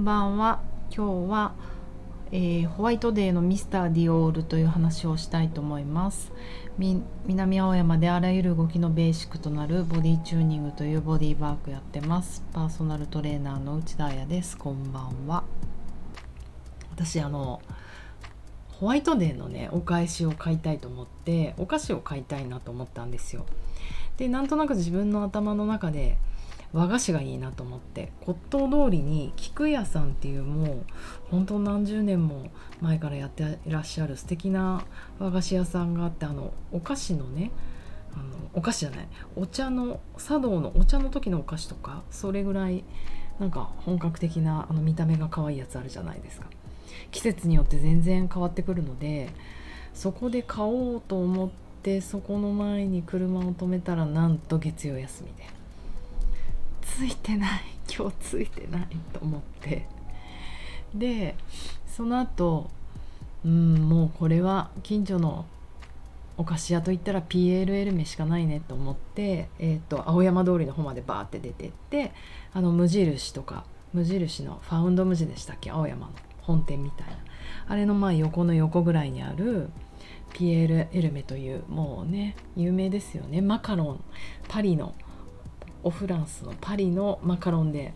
んばんは。今日は、えー、ホワイトデーのミスターディオールという話をしたいと思います。南青山であらゆる動きのベーシックとなるボディチューニングというボディーワークやってます。パーソナルトレーナーの内田彩です。こんばんは。私あのホワイトデーのねお返しを買いたいと思ってお菓子を買いたいなと思ったんですよ。でなんとなく自分の頭の中で和菓子がいいなと思って骨董通りに菊屋さんっていうもう本当何十年も前からやっていらっしゃる素敵な和菓子屋さんがあってあのお菓子のねあのお菓子じゃないお茶の茶道のお茶の時のお菓子とかそれぐらいなんか本格的なあの見た目が可愛いやつあるじゃないですか季節によって全然変わってくるのでそこで買おうと思ってそこの前に車を止めたらなんと月曜休みで。ついてない今日ついてないと思って。でその後うんもうこれは近所のお菓子屋といったら PLL 目しかないねと思って、えーと、青山通りの方までバーって出てってあの無印とか無印のファウンド無地でしたっけ？青山の本店みたいな。あれのまあ横の横ぐらいにあるピエール・エルメというもうね有名ですよね。マカロンパリのオフランスのパリのマカロンで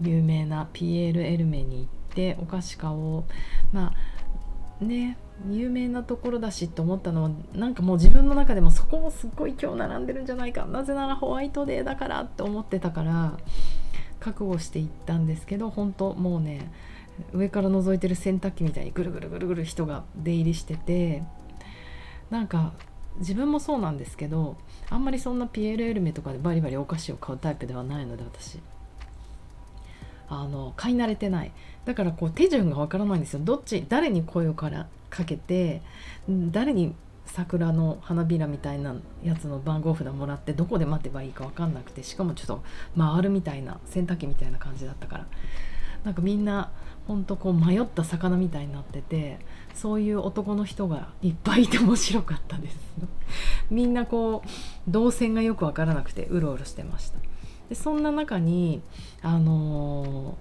有名なピエール・エルメに行ってお菓子買おう。まあね有名なところだしと思ったのはなんかもう自分の中でもそこもすっごい今日並んでるんじゃないかな。ぜならホワイトデーだからって思ってたから覚悟していったんですけど本当もうね上から覗いてる洗濯機みたいにぐるぐるぐるぐる人が出入りしててなんか自分もそうなんですけどあんまりそんなピエール・エルメとかでバリバリお菓子を買うタイプではないので私。あの買い慣れてない。だからこう手順がわからないんですよ。どっち誰に声をからかけて誰に桜の花びらみたいなやつの番号札もらってどこで待てばいいか分かんなくてしかもちょっと回るみたいな洗濯機みたいな感じだったから。なんかみんなほんとこう迷った魚みたいになっててそういう男の人がいっぱいいて面白かったです。みんなこう動線がよく分からなくてうろうろしてました。でそんな中にあの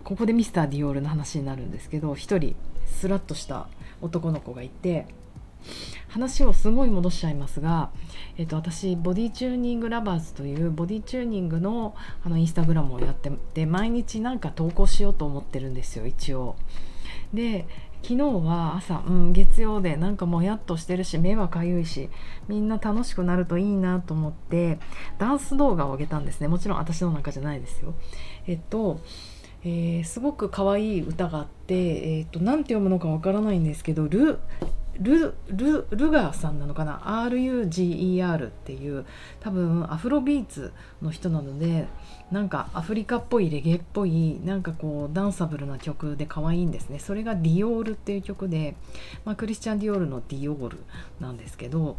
ー、ここでミスター・ディオールの話になるんですけど一人スラッとした男の子がいて話をすごい戻しちゃいますが、えーと、私ボディチューニングラバーズというボディチューニングのあのインスタグラムをやってて毎日なんか投稿しようと思ってるんですよ一応。で昨日は朝、うん、月曜でなんかもやっとしてるし目はかゆいしみんな楽しくなるといいなと思ってダンス動画を上げたんですねもちろん私の中じゃないですよ。えっとえー、すごく可愛い歌があって、えーと、と何て読むのかわからないんですけどルルルルガーさんなのかな？RUGER っていう多分アフロビーツの人なのでなんかアフリカっぽいレゲエっぽいなんかこうダンサブルな曲で可愛いんですね。それが「ディオール」っていう曲で、まあ、クリスチャン・ディオールの「ディオール」なんですけど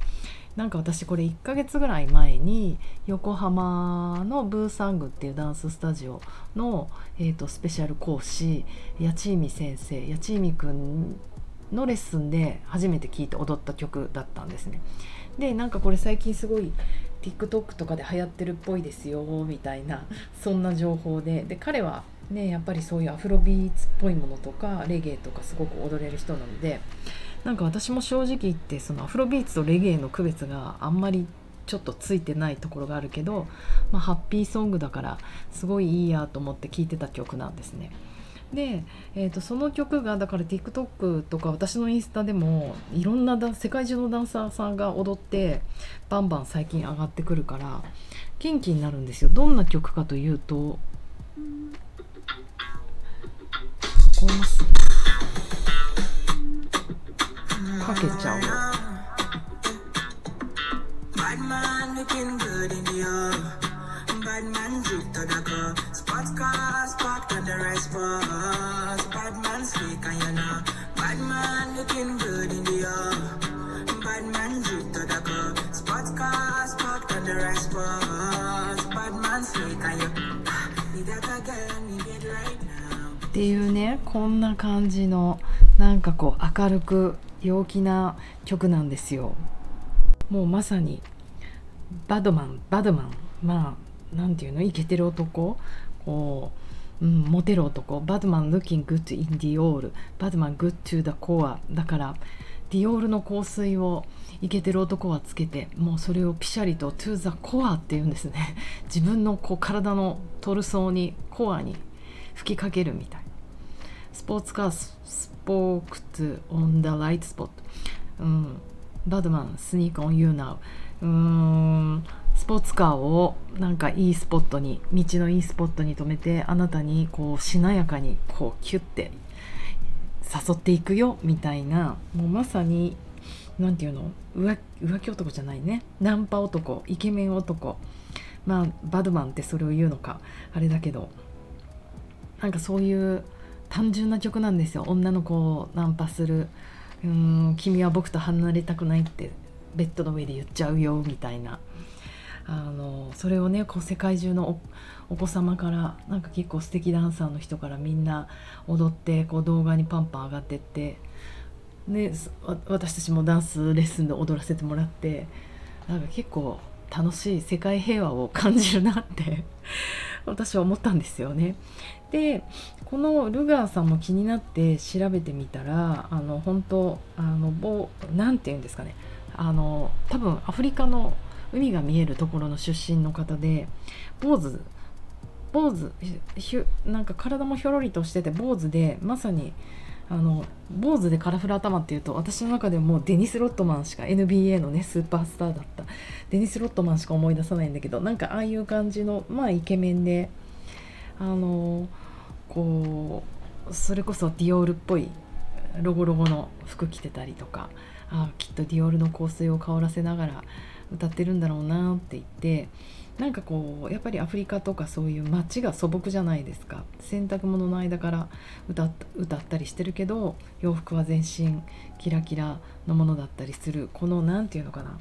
なんか私これ1ヶ月ぐらい前に横浜のブーサングっていうダンススタジオの、えーと、スペシャル講師八千美先生八千美くんのレッスンで初めて聴いて踊った曲だったんですね。でなんかこれ最近すごい TikTok とかで流行ってるっぽいですよみたいなそんな情報でで彼はねやっぱりそういうアフロビーツっぽいものとかレゲエとかすごく踊れる人なのでなんか私も正直言ってそのアフロビーツとレゲエの区別があんまりちょっとついてないところがあるけど、まあ、ハッピーソングだからすごいいいやと思って聴いてた曲なんですね。で、えーと、その曲がだから TikTok とか私のインスタでもいろんな世界中のダンサーさんが踊ってバンバン最近上がってくるから元気になるんですよ。どんな曲かというとこうますかけちゃう。よ Bad man drip to the cup. Spot car, spot to the rest bus. Bad man slick and you know. Bad man looking good in the air. Bad man drip to the cup. Spot car, spot to the rest bus. Bad man slick and you Need that again, need it right now. っていうねこんな感じのなんかこう明るく陽気な曲なんですよもうまさにバドマンバドマンまあ何て言うの？イケてる男？こううん、モテる男？バドマン looking good in Dior バドマン good to the core だからディオールの香水をイケてる男はつけてもうそれをピシャリと to the core っていうんですね。自分のこう体のトルソーにコアに吹きかけるみたい。なスポーツカースポークツオンダライトスポットうん。バドマンスニーカーオンユーナウうーん。ポーツカーをなんかいいスポットに道のいいスポットに止めてあなたにこうしなやかにこうキュッて誘っていくよみたいなもうまさに何て言うの？浮浮気男じゃないね。ナンパ男イケメン男。まあバドマンってそれを言うのかあれだけどなんかそういう単純な曲なんですよ。女の子をナンパする「うーん君は僕と離れたくない」ってベッドの上で言っちゃうよみたいな。あのそれをねこう世界中のお子様からなんか結構素敵ダンサーの人からみんな踊ってこう動画にパンパン上がってってで私たちもダンスレッスンで踊らせてもらってなんか結構楽しい世界平和を感じるなって 私は思ったんですよね。でこのルガーさんも気になって調べてみたらあの本当あの何て言うんですかねあの多分アフリカの海が見えるところの出身の方で坊主坊主ひなんか体もひょろりとしてて坊主でまさにあの坊主でカラフル頭っていうと私の中でもデニス・ロットマンしか NBA のねスーパースターだった。デニス・ロットマンしか思い出さないんだけどなんかああいう感じのまあイケメンであのこうそれこそディオールっぽいロゴロゴの服着てたりとかあきっとディオールの香水を香らせながら歌ってるんだろうなって言ってなんかこうやっぱりアフリカとかそういう街が素朴じゃないですか。洗濯物の間から歌ったりしてるけど洋服は全身キラキラのものだったりする。この何て言うのかな。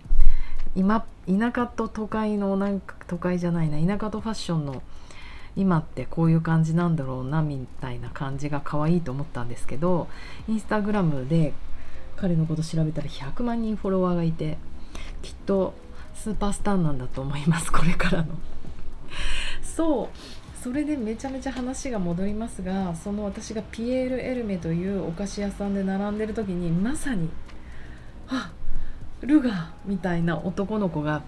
今田舎と都会のなんか都会じゃないな。田舎とファッションの今ってこういう感じなんだろうなみたいな感じが可愛いと思ったんですけどインスタグラムで彼のこと調べたら100万人フォロワーがいてきっとスーパースターなんだと思いますこれからのそうそれでめちゃめちゃ話が戻りますがその私がピエール・エルメというお菓子屋さんで並んでる時にまさに「あルガー」みたいな男の子が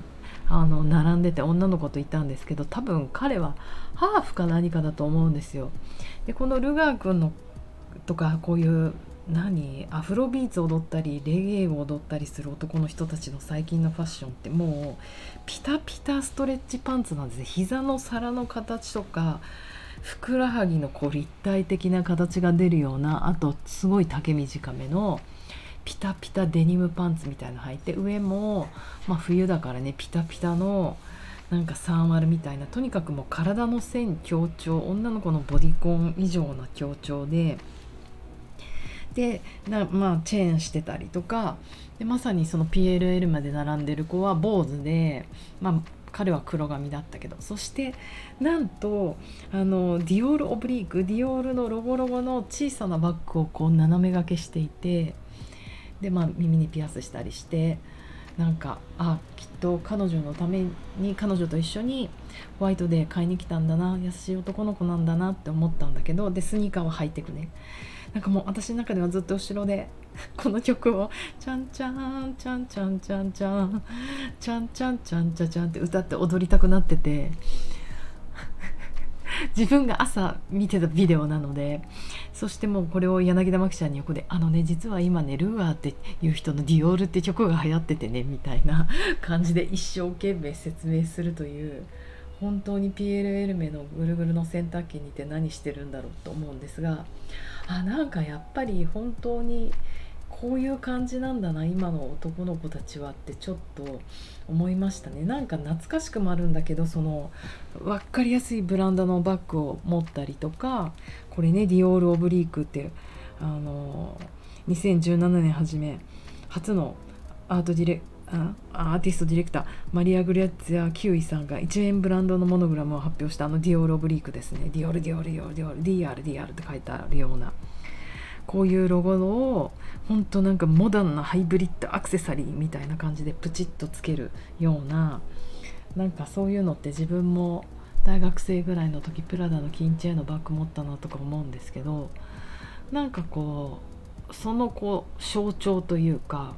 あの並んでて女の子といたんですけど多分彼はハーフか何かだと思うんですよ。でこのルガー君のとかこういう何？アフロビーツ踊ったりレゲエを踊ったりする男の人たちの最近のファッションってもうピタピタストレッチパンツなんですね膝の皿の形とかふくらはぎのこう立体的な形が出るようなあとすごい丈短めのピタピタデニムパンツみたいなの履いて上も、まあ、冬だからねピタピタのなんかサーマルみたいなとにかくもう体の線強調女の子のボディコン以上な強調で。でな、まあ、チェーンしてたりとかでまさにその PLL まで並んでる子は坊主で、まあ、彼は黒髪だったけどそしてなんとあのディオールオブリークディオールのロゴロゴの小さなバッグをこう斜めがけしていてで、まあ、耳にピアスしたりしてなんかあきっと彼女のために彼女と一緒にホワイトデー買いに来たんだな優しい男の子なんだなって思ったんだけどでスニーカーを履いてくね。なんかもう私の中ではずっと後ろで この曲を「ちゃんちゃんちゃんちゃんちゃんちゃんちゃんちゃんちゃんちゃんちゃん」って歌って踊りたくなってて 自分が朝見てたビデオなのでそしてもうこれを柳田真紀ちゃんに横で「あのね実は今ねルーアーっていう人のディオールって曲が流行っててね」みたいな感じで一生懸命説明するという本当に PLL 名のぐるぐるの洗濯機にいて何してるんだろうと思うんですがあなんかやっぱり本当にこういう感じなんだな今の男の子たちはってちょっと思いましたね。なんか懐かしくもあるんだけどその分かりやすいブランドのバッグを持ったりとかこれねディオール・オブリークってあの2017年初め初のアートディレクアーティストディレクターマリア・グレッツやキウイさんが1円ブランドのモノグラムを発表したあのディオール・オブリークですね。ディオール・ディオール・ディオール・ディオール DR、DR って書いてあるようなこういうロゴを本当なんかモダンなハイブリッドアクセサリーみたいな感じでプチッとつけるようななんかそういうのって自分も大学生ぐらいの時プラダの金チェーンのバッグ持ったなとか思うんですけどなんかこうそのこう象徴というか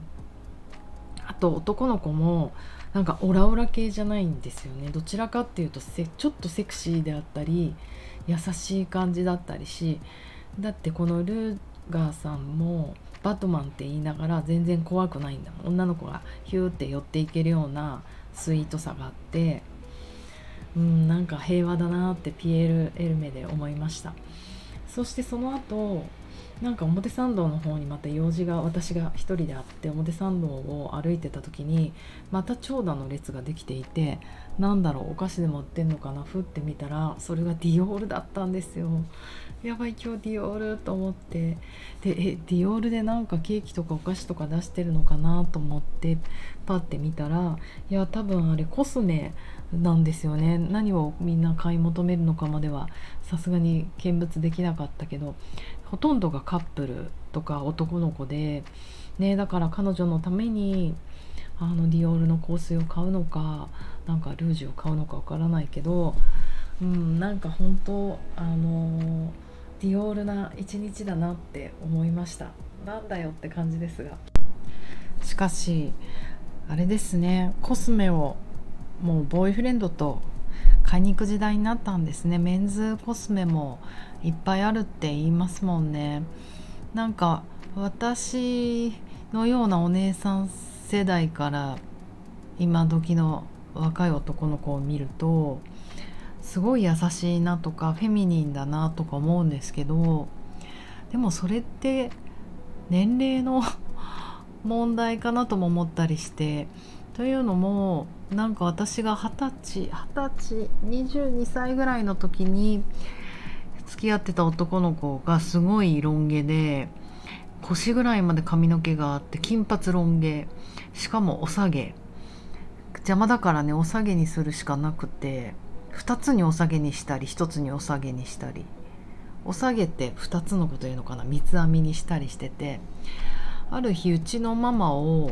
あと男の子もなんかオラオラ系じゃないんですよね。どちらかっていうとちょっとセクシーであったり優しい感じだったりしだってこのルーガーさんもバトマンって言いながら全然怖くないんだもん。女の子がヒューって寄っていけるようなスイートさがあってうんなんか平和だなってピエール・エルメで思いました。そしてその後なんか表参道の方にまた用事が私が一人であって表参道を歩いてた時にまた長蛇の列ができていてなんだろうお菓子でも売ってんのかなふって見たらそれがディオールだったんですよ。やばい今日ディオールと思って。でえディオールでなんかケーキとかお菓子とか出してるのかなと思ってパッて見たらいや多分あれコスメなんですよね。何をみんな買い求めるのかまではさすがに見物できなかったけどほとんどがカップルとか男の子で、ね、だから彼女のためにあのディオールの香水を買うのかなんかルージュを買うのかわからないけど、うん、なんか本当あのディオールな一日だなって思いました。なんだよって感じですが。しかしあれですね。コスメをもうボーイフレンドと買いに行く時代になったんですね。メンズコスメもいっぱいあるって言いますもんね。なんか私のようなお姉さん世代から今時の若い男の子を見るとすごい優しいなとかフェミニンだなとか思うんですけどでもそれって年齢の問題かなとも思ったりしてというのもなんか私が二十歳二十歳22歳ぐらいの時に付き合ってた男の子がすごいロン毛で腰ぐらいまで髪の毛があって金髪ロン毛しかもお下げ。邪魔だからねお下げにするしかなくて2つにお下げにしたり1つにお下げにしたり。お下げって2つのこと言うのかな？三つ編みにしたりしててある日うちのママを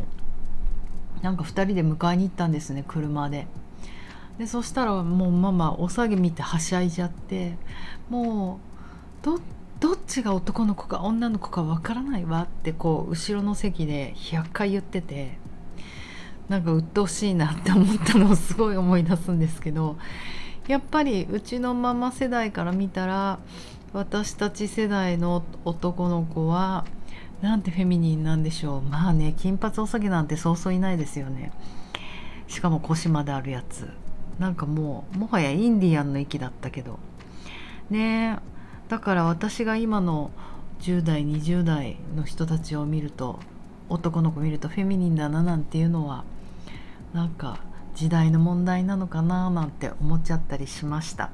なんか2人で迎えに行ったんですね車で。でそしたらもうママお下げ見てはしゃいじゃってもうどどっちが男の子か女の子かわからないわってこう後ろの席で100回言っててなんか鬱陶しいなって思ったのをすごい思い出すんですけどやっぱりうちのママ世代から見たら私たち世代の男の子はなんてフェミニンなんでしょう。まあね金髪おさげなんてそうそういないですよね。しかも腰まであるやつ。なんかもうもはやインディアンの域だったけど。ねだから私が今の10代20代の人たちを見ると男の子見るとフェミニンだななんていうのはなんか時代の問題なのかななんて思っちゃったりしました。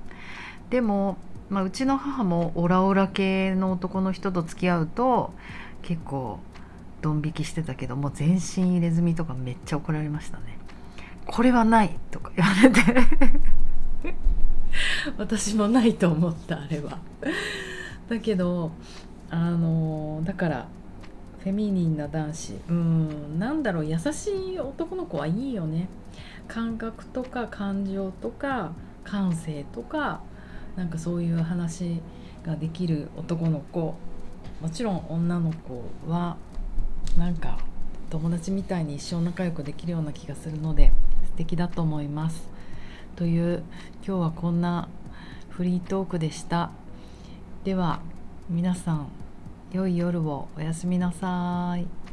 でも、まあ、うちの母もオラオラ系の男の人と付き合うと結構ドン引きしてたけどもう全身入れ墨とかめっちゃ怒られましたね。これはないとか言われて。私もないと思ったあれは。だけどあのだからフェミニンな男子。うんなんだろう優しい男の子はいいよね。感覚とか感情とか感性とかなんかそういう話ができる男の子。もちろん女の子はなんか友達みたいに一生仲良くできるような気がするので素敵だと思います。という今日はこんなフリートークでした。では皆さん良い夜をおやすみなさい。